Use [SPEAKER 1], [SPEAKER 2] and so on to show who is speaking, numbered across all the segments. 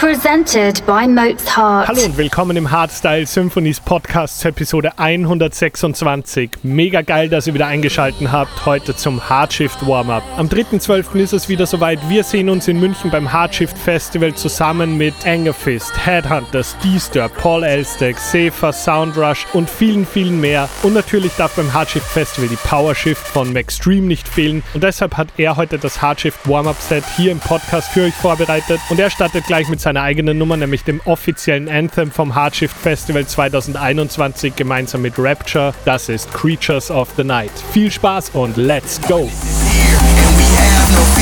[SPEAKER 1] presented by Mozart.
[SPEAKER 2] Hallo und willkommen im Hardstyle Symphonies Podcast Episode 126. Mega geil, dass ihr wieder eingeschaltet habt heute zum Hardshift Warm-Up. Am 3.12. ist es wieder soweit. Wir sehen uns in München beim Hardshift Festival zusammen mit Angerfist, Headhunters, Disturb, Paul Elstek, Safer, Soundrush und vielen, vielen mehr. Und natürlich darf beim Hardshift Festival die Powershift von Maxstream nicht fehlen. Und deshalb hat er heute das Hardshift Warm-Up Set hier im Podcast für euch vorbereitet. Und er startet gleich mit seiner eigenen Nummer, nämlich dem offiziellen Anthem vom Hardshift Festival 2021 gemeinsam mit Rapture. Das ist Creatures of the Night. Viel Spaß und let's go!
[SPEAKER 3] here, and we have no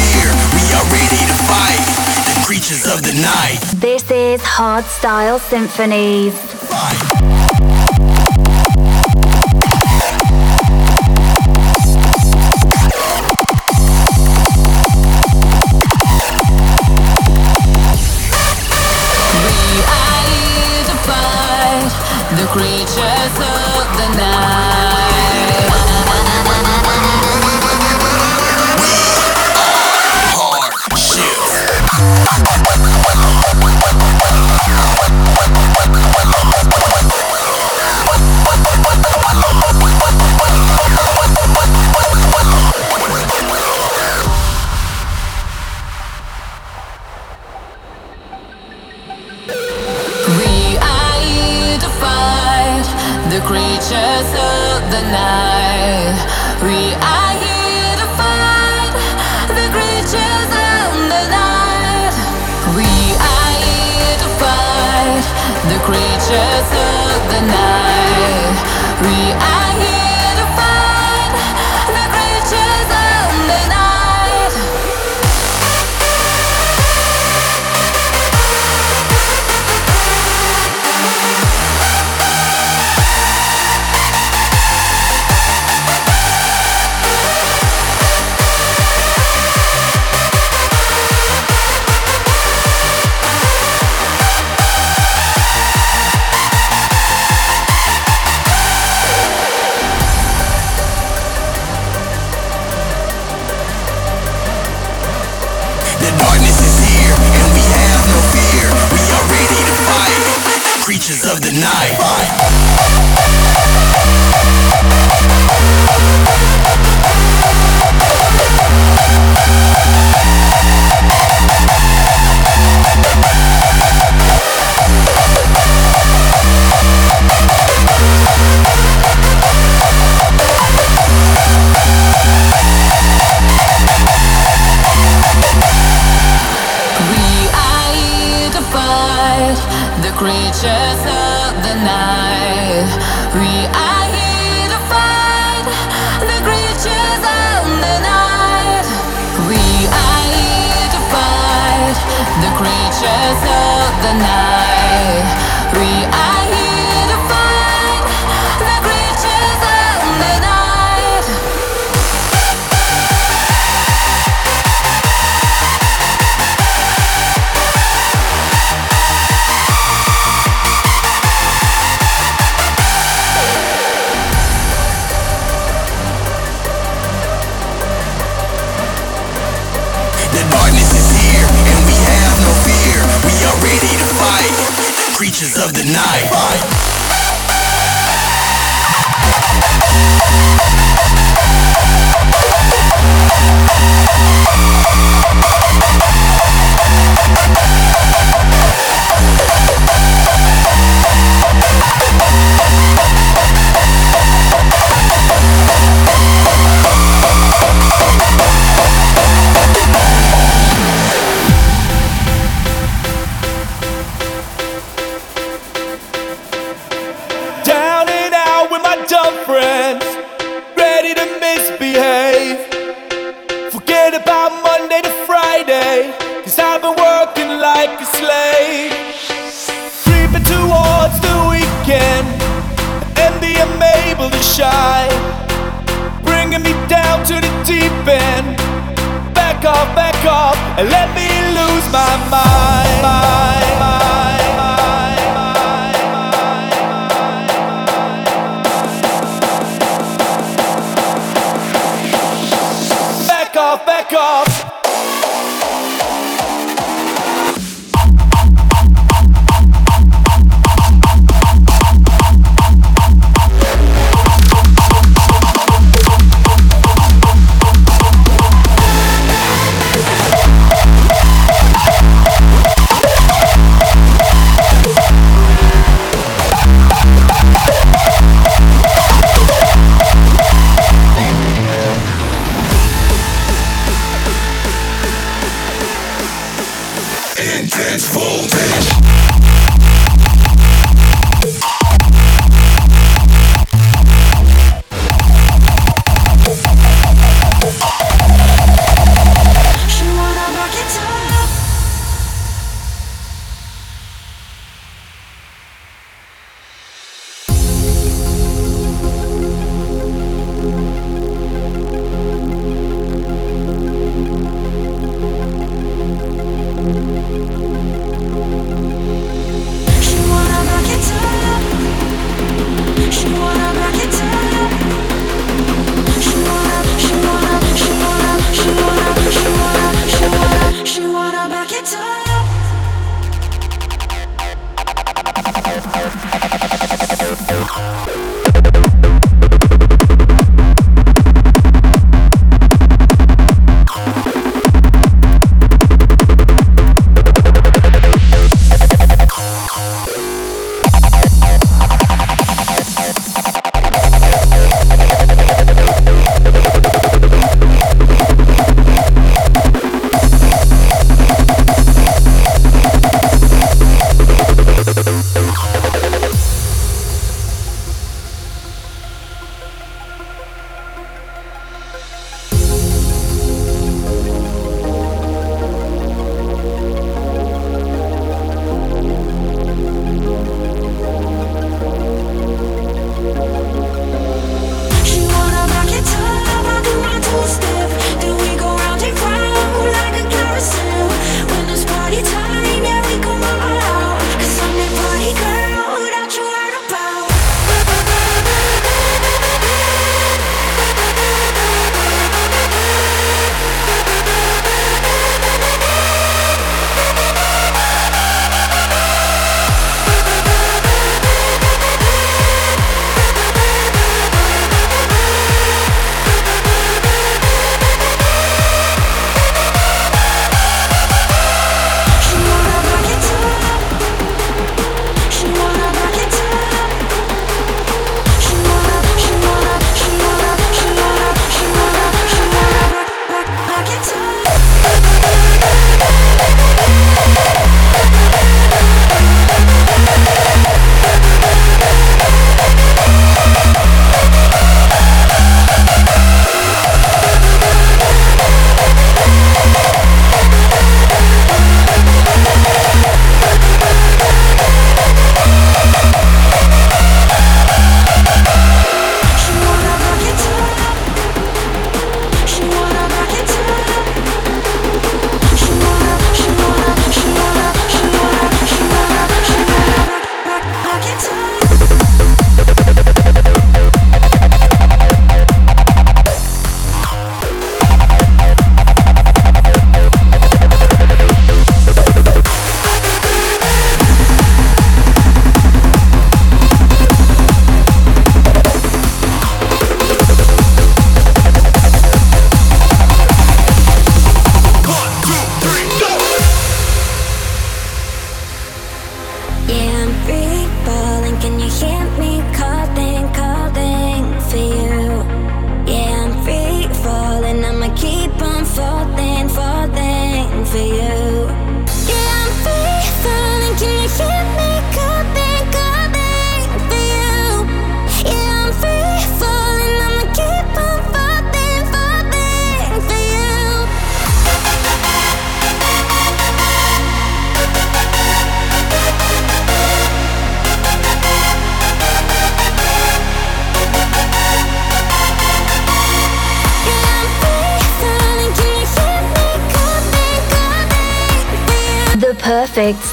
[SPEAKER 3] the creatures of the night.
[SPEAKER 4] We creatures of the night.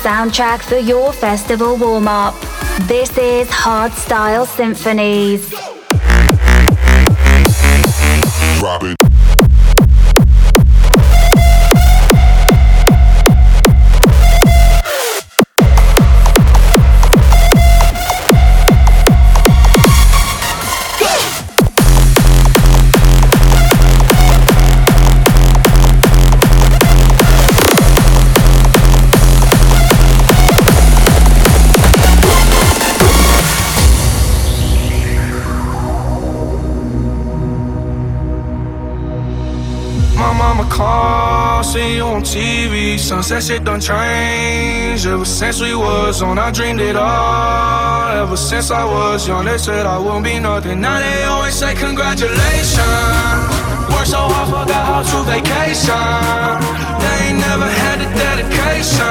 [SPEAKER 1] Soundtrack for your festival warm up. This is Hardstyle Symphonies.
[SPEAKER 5] Sunset shit done changed. Ever since we was on, I dreamed it all. Ever since I was young, they said I won't be nothing. Now they always say congratulations. Worked so hard, forgot how to vacation. They ain't never had the dedication.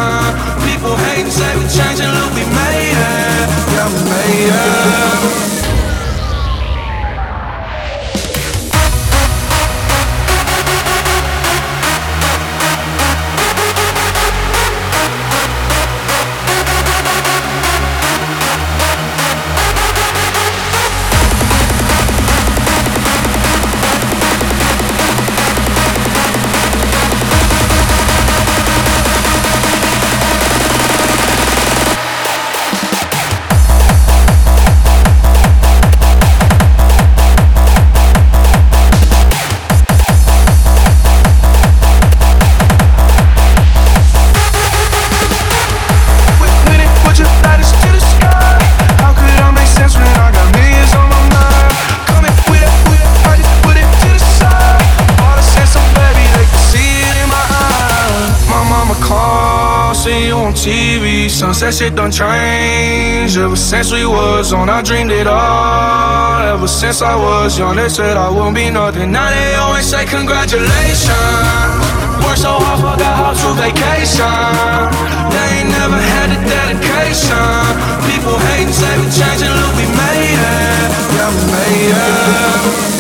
[SPEAKER 5] People hate and say we changing, look, we made it. Yeah, we made it. Shit done changed Ever since we was on, I dreamed it all Ever since I was young, they said I won't be nothing Now they always say congratulations Worked so hard, forgot how to vacation. They ain't never had the dedication. People hate and say we changing, look, we made it. Yeah, we made it.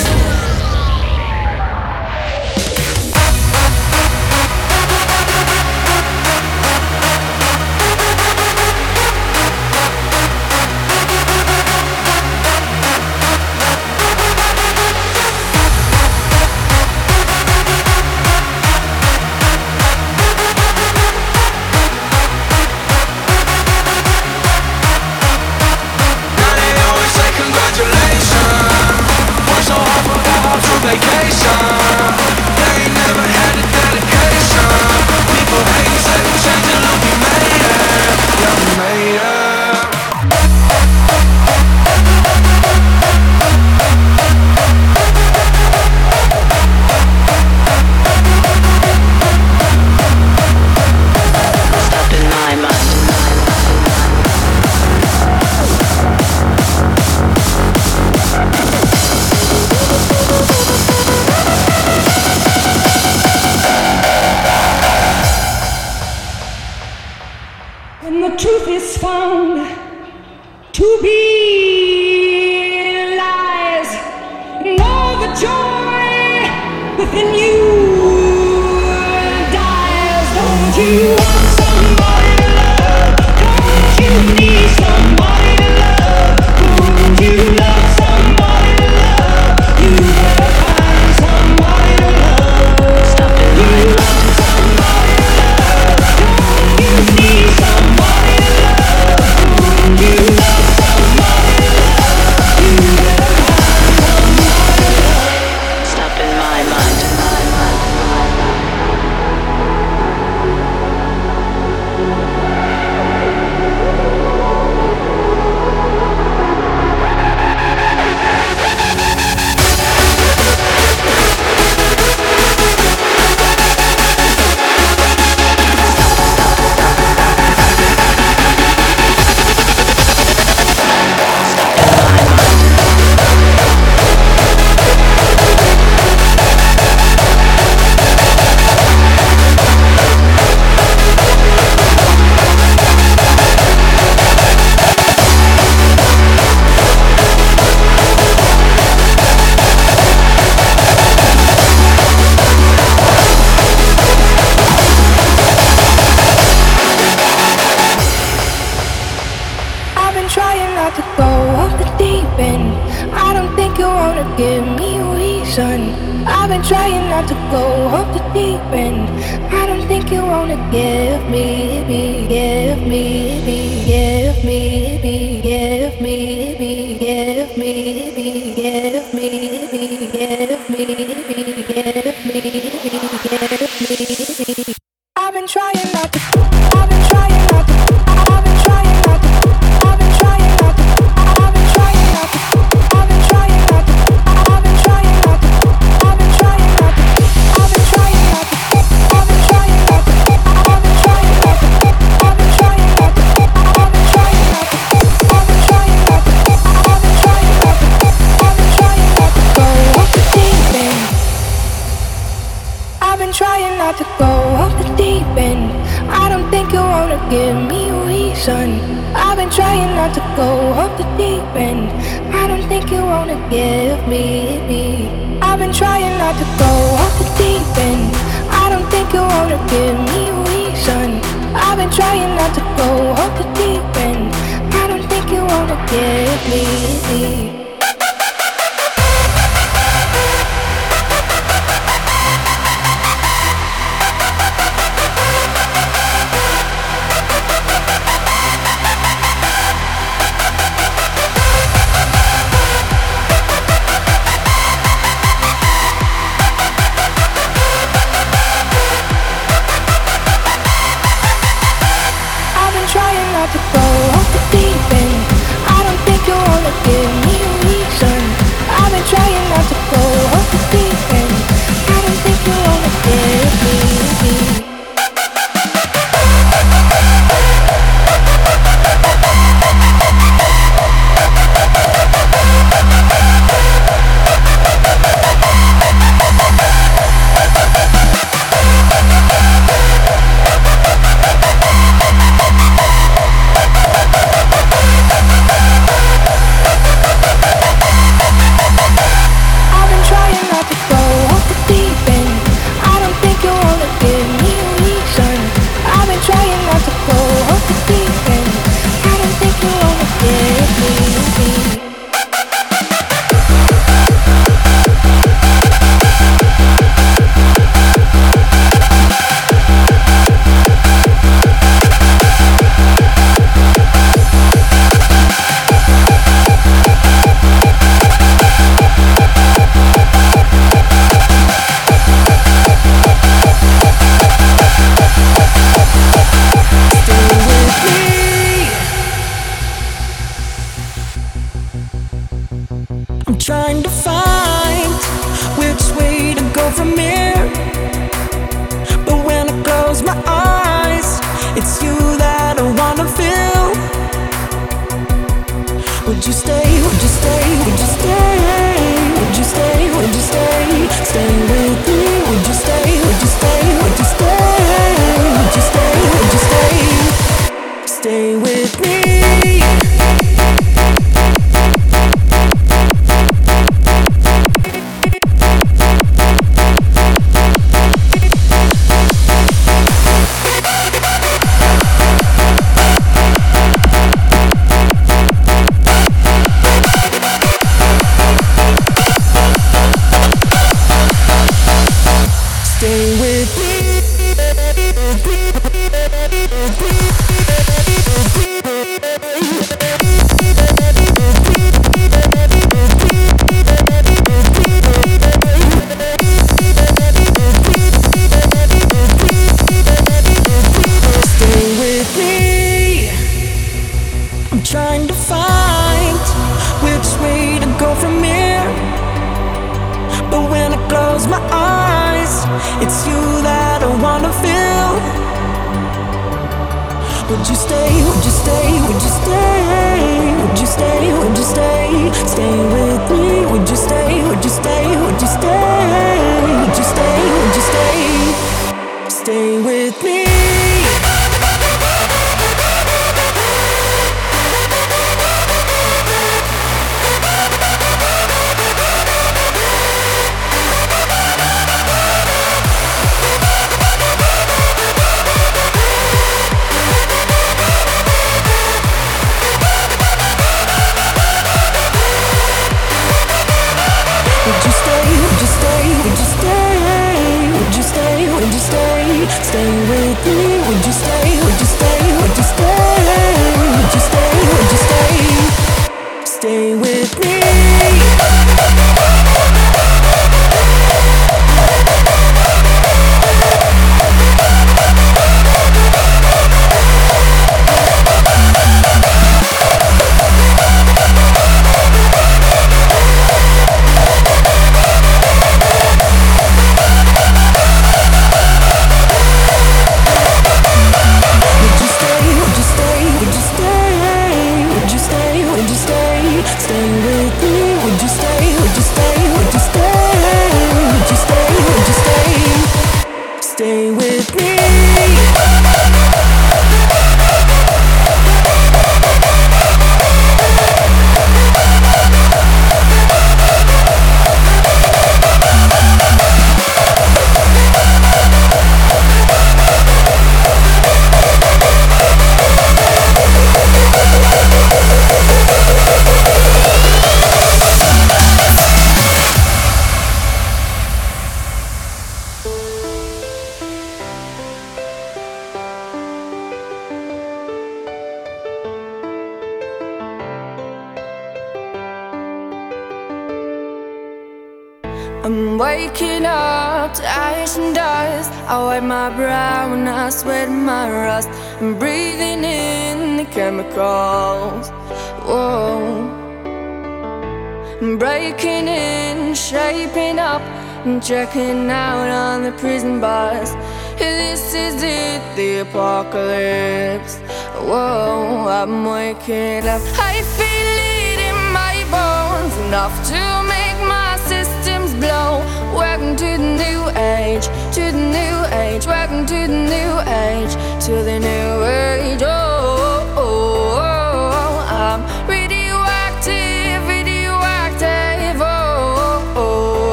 [SPEAKER 6] Checking out on the prison bus. This is it, the apocalypse. Whoa, I'm waking up. I feel it in my bones, enough to make my systems blow. Welcome to the new age, to the new age. Welcome to the new age, to the new age. Oh,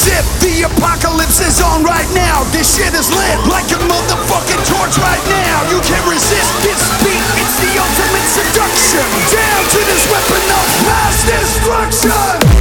[SPEAKER 7] The apocalypse is on right now. This shit is lit like a motherfucking torch right now. You can't resist this beat, it's the ultimate seduction. Down to this weapon of mass destruction.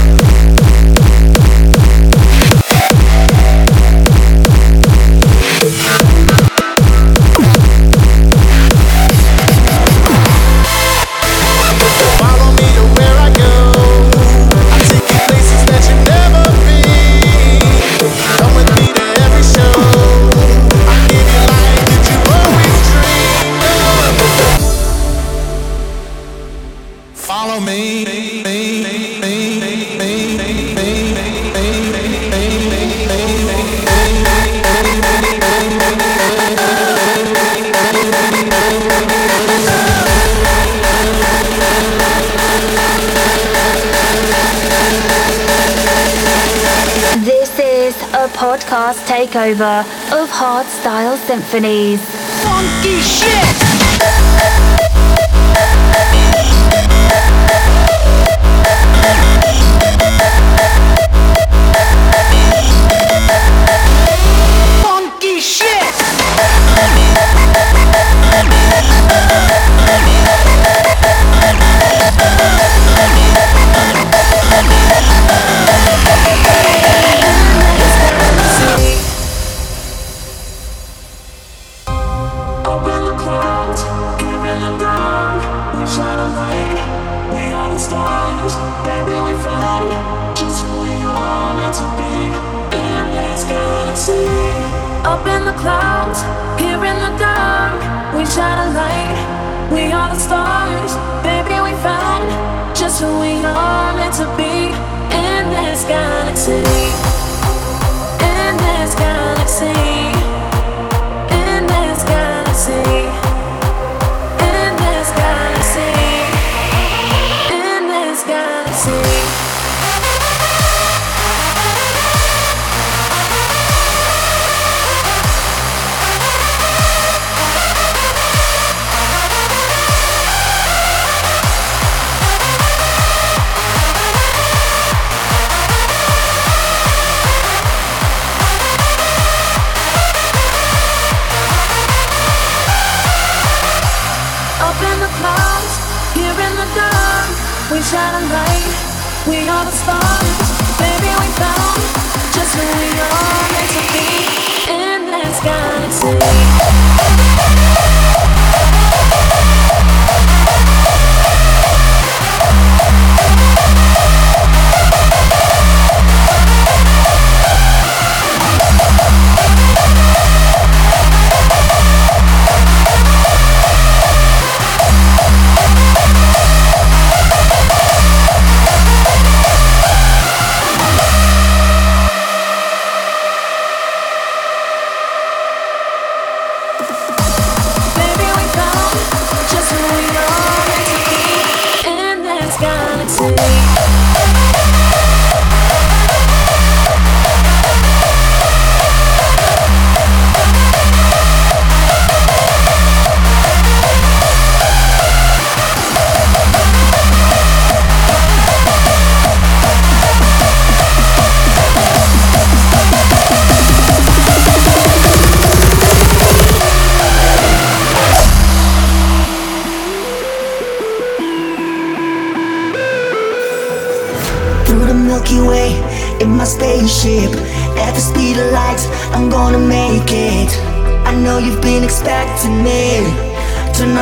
[SPEAKER 1] Takeover of Hardstyle Symphonies.
[SPEAKER 3] Funky shit.
[SPEAKER 6] Up in the clouds, here in the dark, we shine a light. We are the stars, baby. We found just who we are meant to be in this galaxy. shining light.
[SPEAKER 3] We are the stars. baby. We found just who we are meant to be in this galaxy.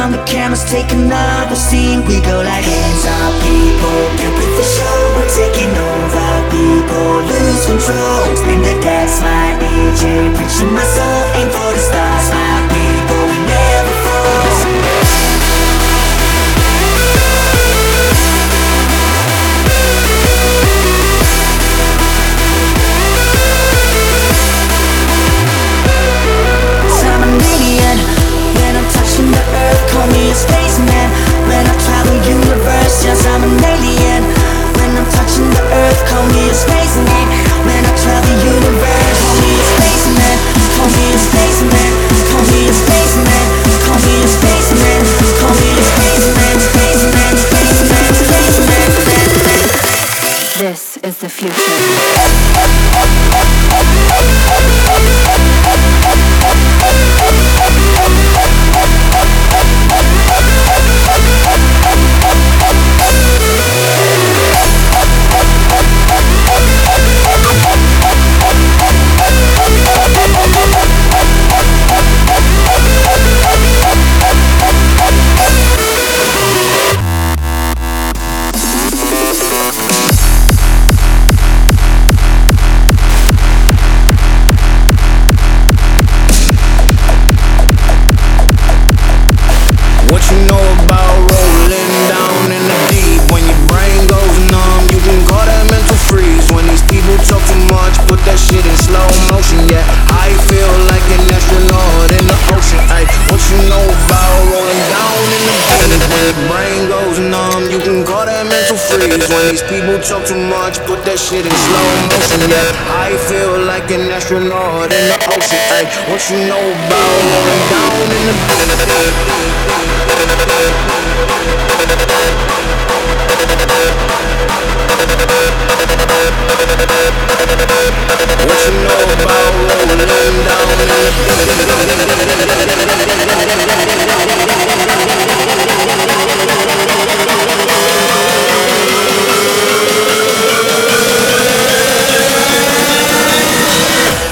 [SPEAKER 8] The cameras, take another scene. We go like hands up people, get with the show We're taking over. People, lose control. Spin the decks, my DJ Preaching my soul, aim for the stars earth, call me a spaceman I travel universe, call me a spaceman Call me a spaceman Call me a spaceman Call me a spaceman Call me a Spaceman, spaceman, spaceman, spaceman
[SPEAKER 1] This is the future.
[SPEAKER 9] 20s. People talk too much, put that shit in slow motion. Yeah, I feel like an astronaut in the ocean. Ay, what you know about rolling down in the What you know about rolling down in the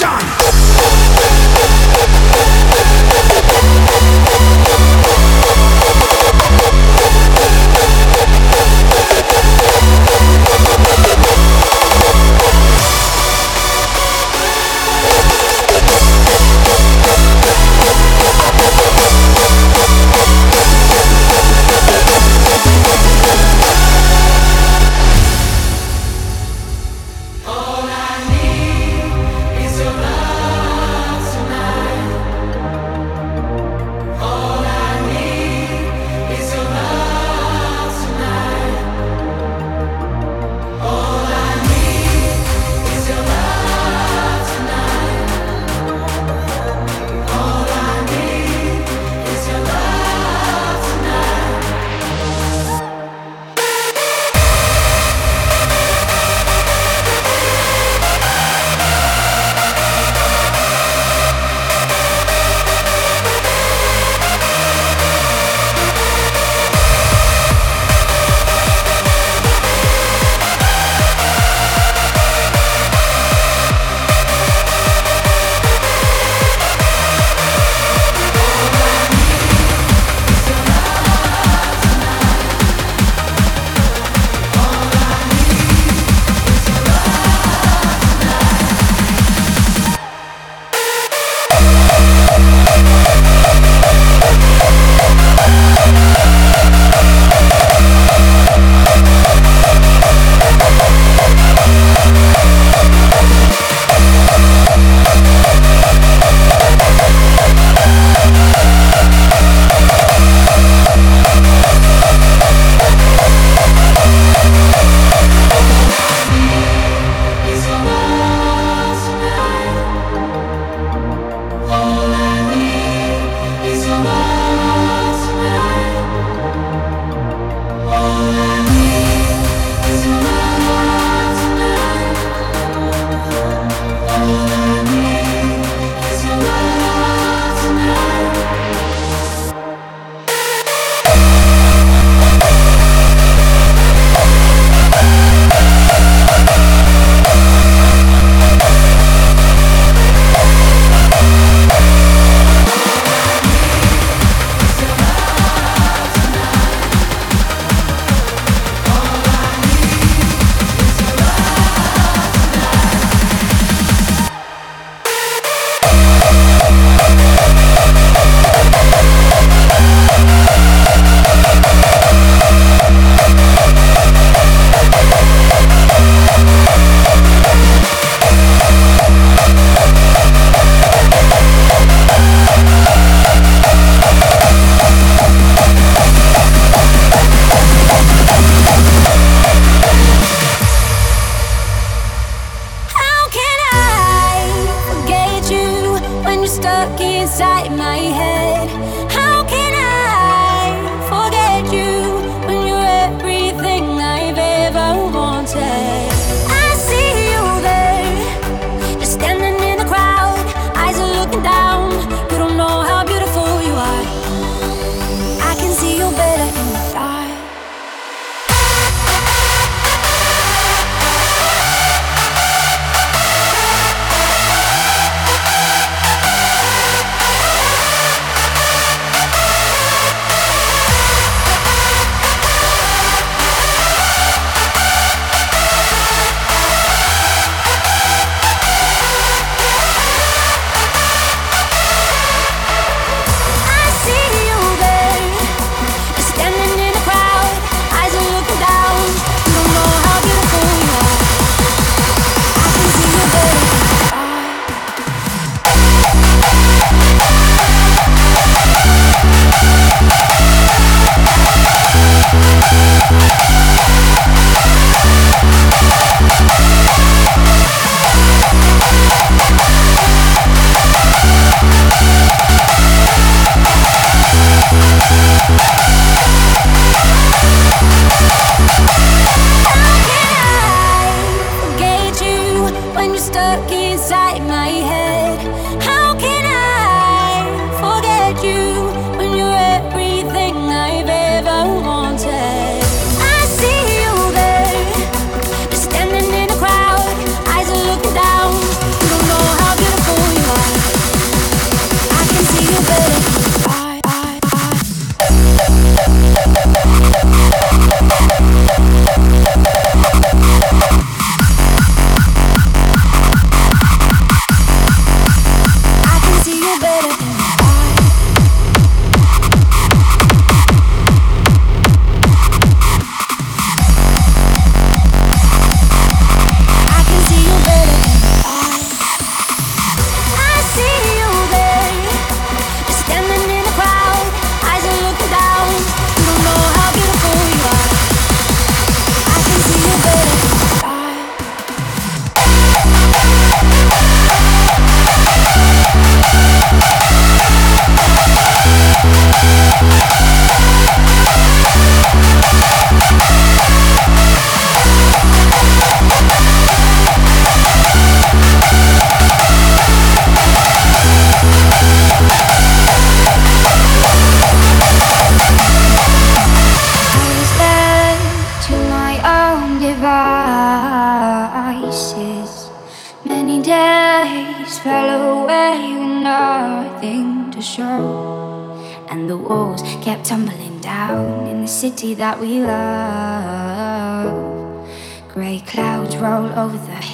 [SPEAKER 10] Reaction.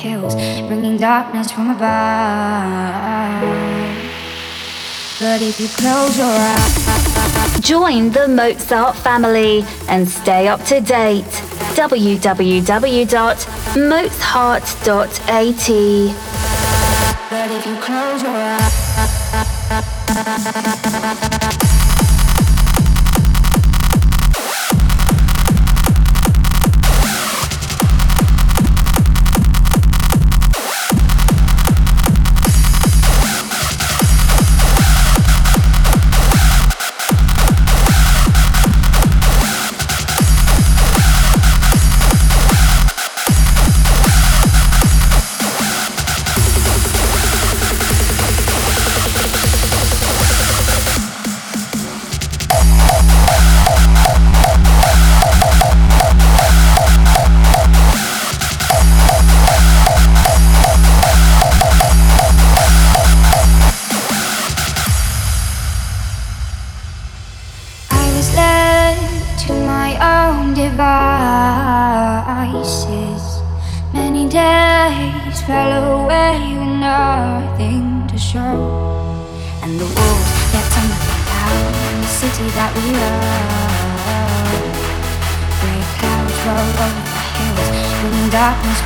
[SPEAKER 11] Hills, bringing darkness from above. But if you close your eyes,
[SPEAKER 1] Join the Mozart family and stay up to date. www.mozart.at.
[SPEAKER 11] but if you close your eyes.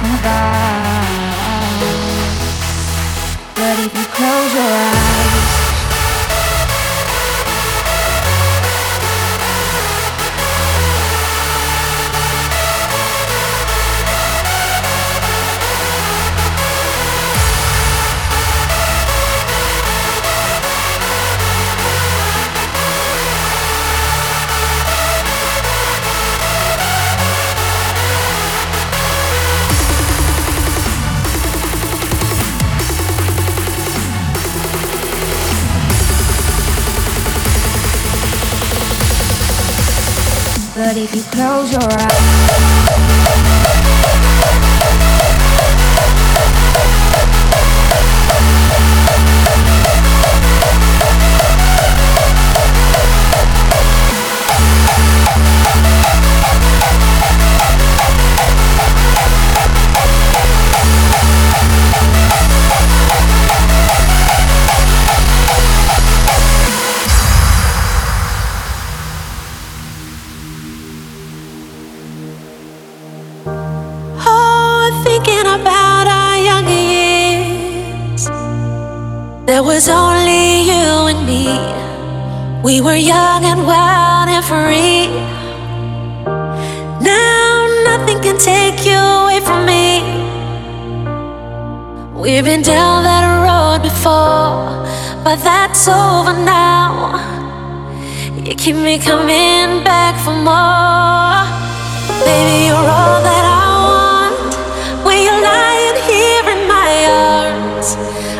[SPEAKER 11] Darkness close your eyes,
[SPEAKER 3] take you away from me. We've been down that road before, but that's over now. You keep me coming back for more. Baby, you're all that I want. When you're lying here in my arms,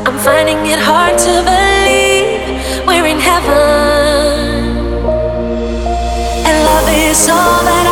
[SPEAKER 3] I'm finding it hard to believe we're in heaven. And love is all that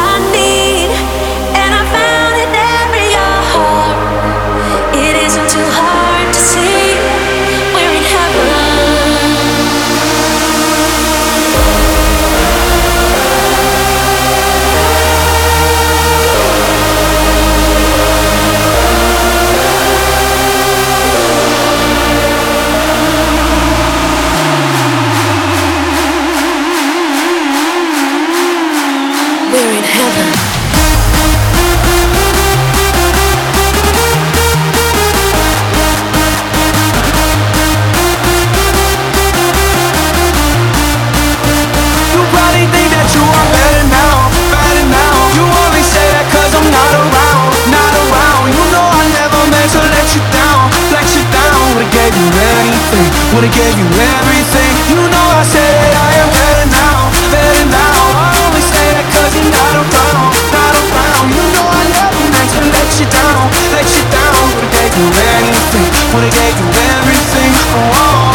[SPEAKER 5] you anything, would've gave you everything. You know I said that I am better now, better now. I only say that cause you're not around, not around. You know I love you, meant to let you down, let you down. Would've gave you anything, would've gave you everything. Oh.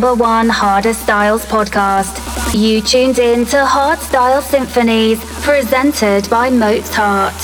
[SPEAKER 1] number one Harder Styles podcast. You tuned in to Hard Style Symphonies, presented by Mozart.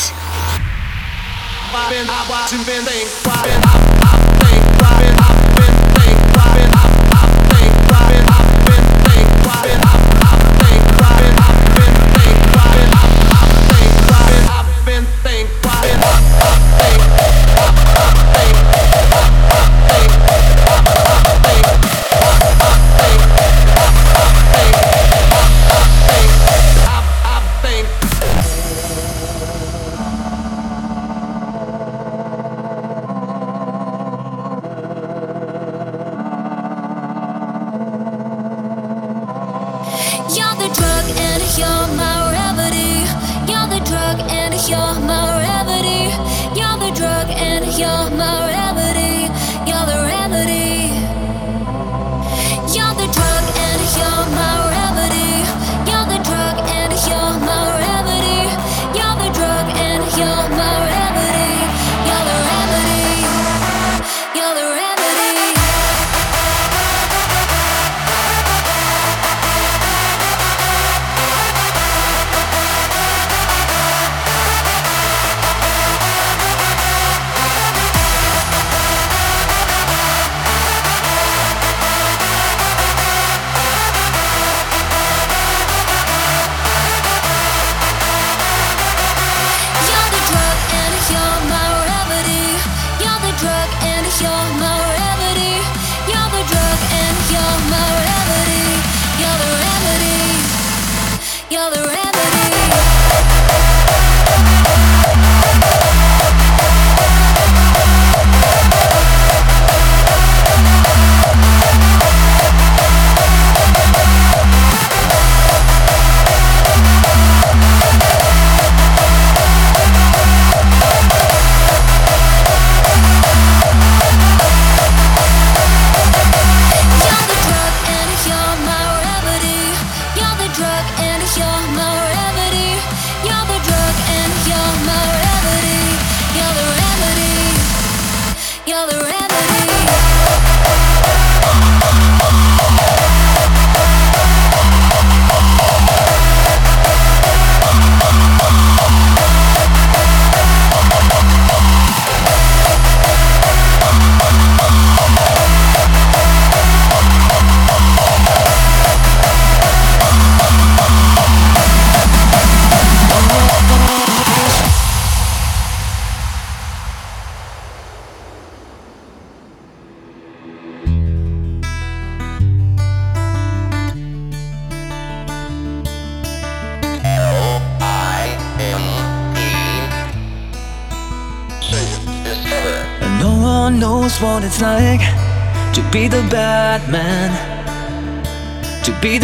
[SPEAKER 11] you're my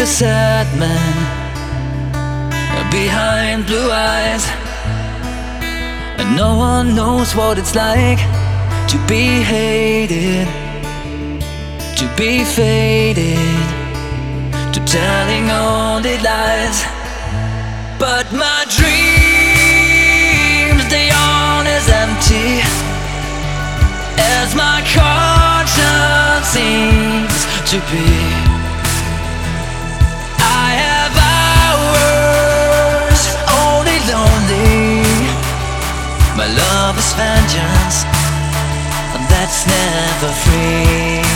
[SPEAKER 11] the
[SPEAKER 12] sad man behind blue eyes. And no one knows what it's like to be hated, to be faded, to telling only lies. But my dreams, they all as empty as my conscience seems to be. vengeance, and that's never free.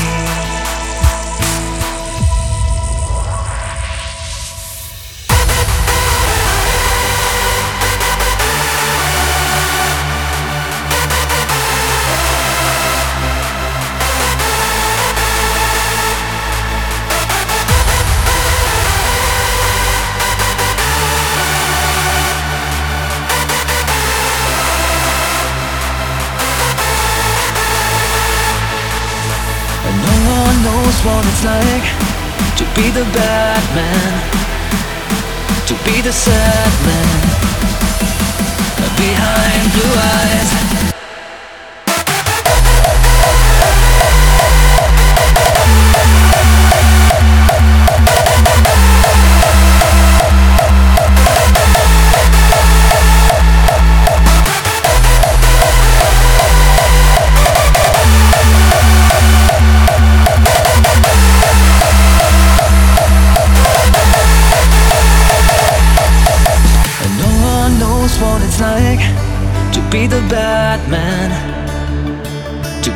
[SPEAKER 13] It's like to be the bad man, to be the sad man behind blue eyes.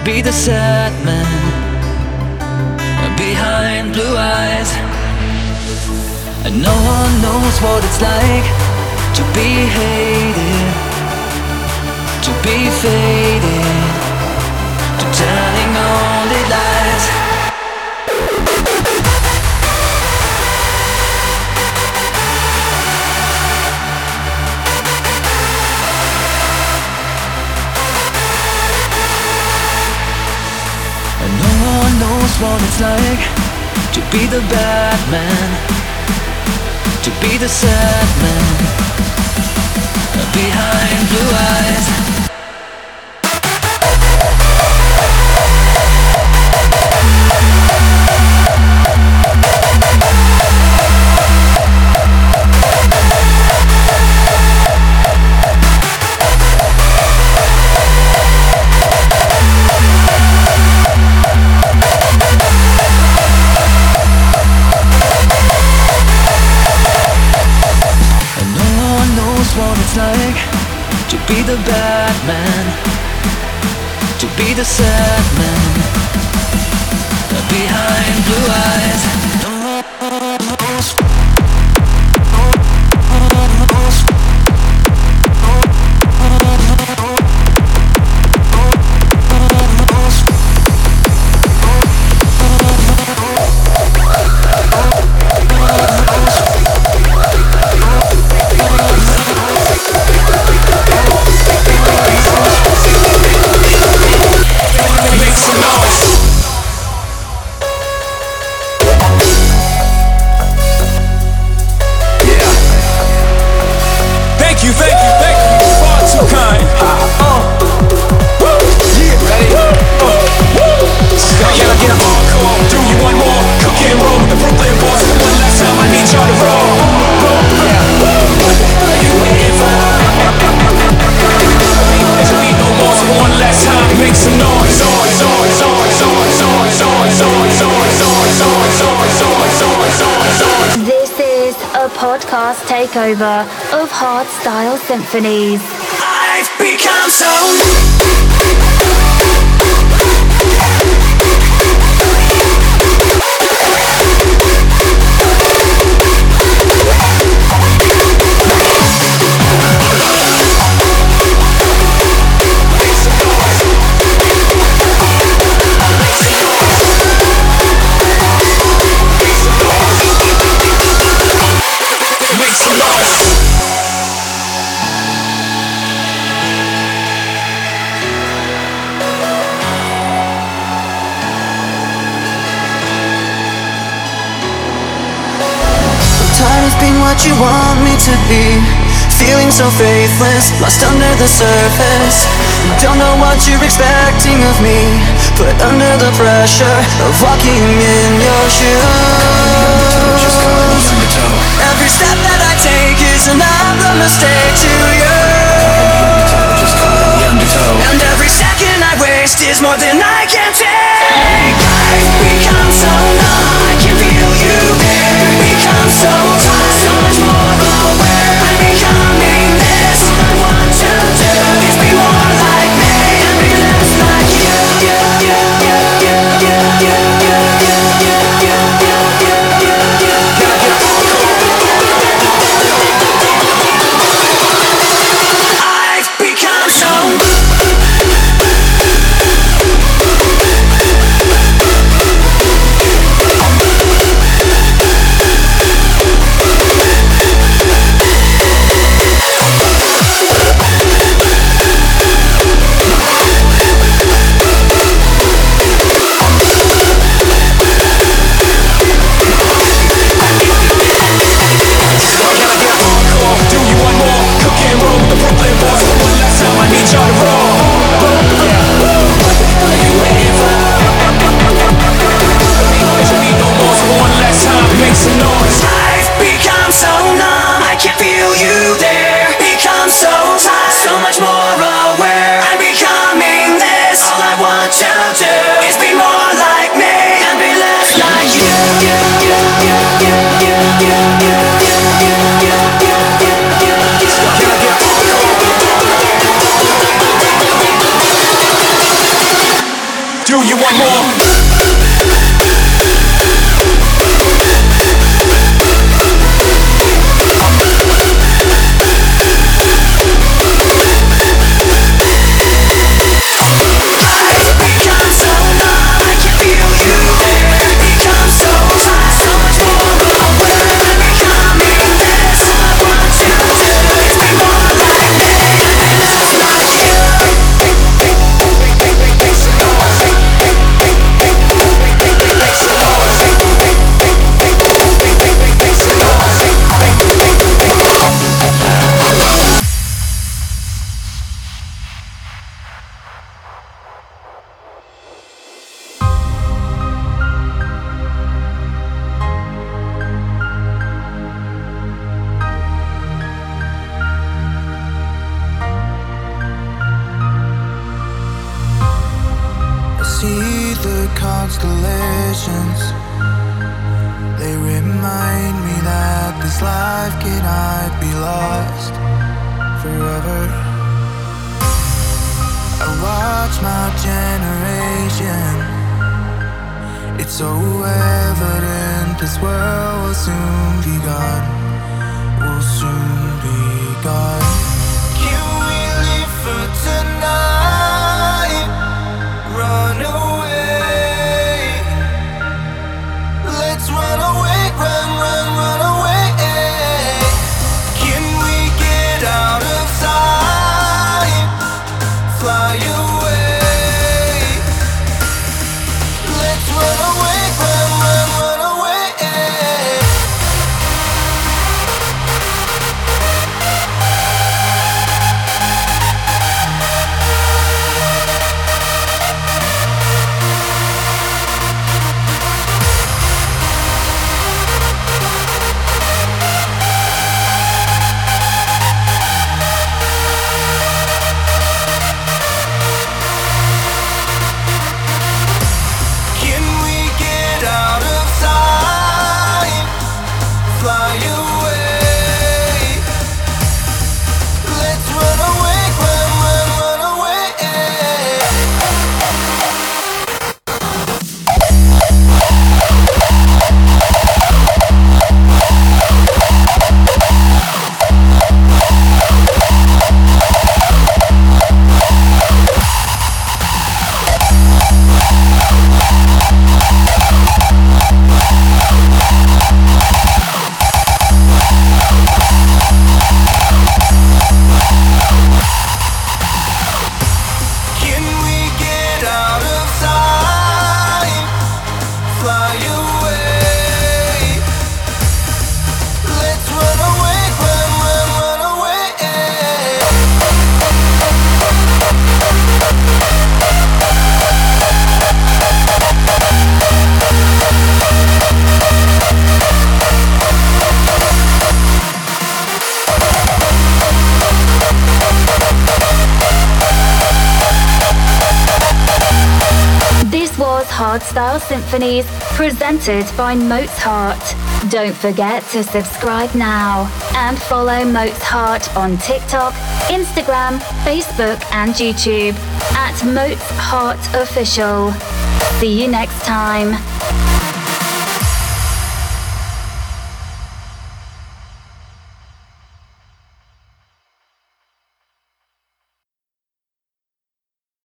[SPEAKER 13] Be the sad man behind blue eyes. And no one knows what it's like to be hated, to be faded, what it's like to be the bad man, to be the sad man behind blue eyes. Man, to be the sad man
[SPEAKER 1] Symphonies.
[SPEAKER 13] Lost under the surface. Don't know what you're expecting of me. Put under the pressure of walking in your shoes. Every step that I take is another mistake to you. And every second I waste is more than I can take. I've become so numb, I can feel you
[SPEAKER 1] presented by Moats Heart. Don't forget to subscribe now and follow Moats Heart on TikTok, Instagram, Facebook, and YouTube at Moats Heart Official. See you next time.